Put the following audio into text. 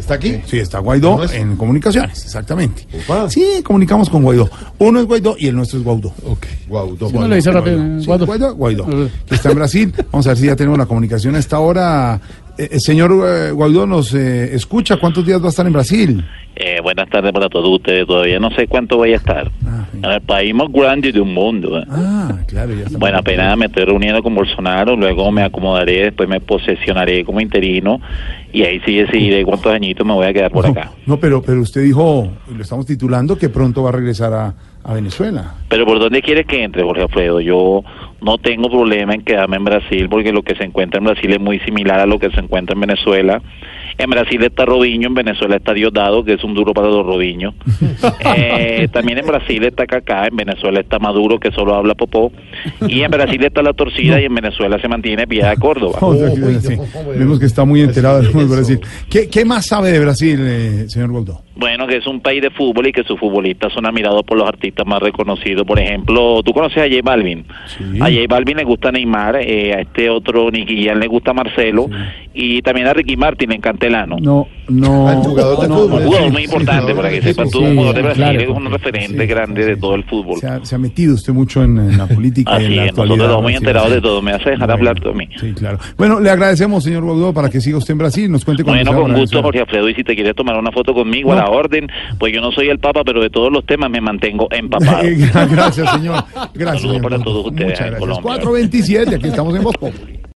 ¿Está aquí? Sí, está Guaidó ¿No es? en comunicaciones, exactamente. Opa. Sí, comunicamos con Guaidó. Uno es Guaidó y el nuestro es Guaidó. Ok. Guaidó. No le dice rápido. Sí, Guaidó. Guaidó, Guaidó, Eh. que está en Brasil. Vamos a ver si ya tenemos la comunicación a esta hora. Eh, el señor eh, Guaidó nos eh, escucha. ¿Cuántos días va a estar en Brasil? Eh, buenas tardes para todos ustedes. Todavía no sé cuánto voy a estar. El país más grande del mundo. ¿eh? Ah, claro, ya. Bueno, apenas me estoy reuniendo con Bolsonaro, luego me acomodaré, después me posesionaré como interino y ahí sí decidiré cuántos añitos me voy a quedar por No, acá. no, pero, pero usted dijo, lo estamos titulando, que pronto va a regresar a, a Venezuela. Pero ¿por dónde quieres que entre, Jorge Alfredo? Yo no tengo problema en quedarme en Brasil porque lo que se encuentra en Brasil es muy similar a lo que se encuentra en Venezuela. En Brasil está Robinho, en Venezuela está Diosdado, que es un duro para los Robinhos. Eh, también en Brasil está Kaká, en Venezuela está Maduro, que solo habla popó. Y en Brasil está La Torcida y en Venezuela se mantiene Piedad Córdoba. Sí. Vemos que está muy enterado de ¿Qué es Brasil. qué más sabe de Brasil, eh, señor Guaidó? Bueno, que es un país de fútbol y que sus futbolistas son admirados por los artistas más reconocidos. Por ejemplo, ¿tú conoces a J Balvin? Sí. A J Balvin le gusta Neymar, eh, a este otro Nicky Jam le gusta Marcelo y también a Ricky Martin en Cantelano. No, no. Al jugador de no, no, jugador sí, muy importante sí, para que sí, sepa sí, tú, un jugador de Brasil claro, es un referente sí, grande sí, de todo el fútbol. Se ha, se ha metido usted mucho en, en la política y en la es, actualidad. nosotros estamos muy enterados de todo. Me hace dejar hablar a mí. Sí, claro. Bueno, le agradecemos, señor Guaidó, para que siga usted en Brasil. Nos cuente cuando Bueno, con gusto. Jorge Alfredo, y si te quieres tomar una foto conmigo No. a la orden, pues yo no soy el Papa, pero de todos los temas me mantengo empapado. Gracias, señor. Gracias. Saludos señor para todos ustedes Muchas gracias. Colombia. 427, aquí estamos en Voz Populi.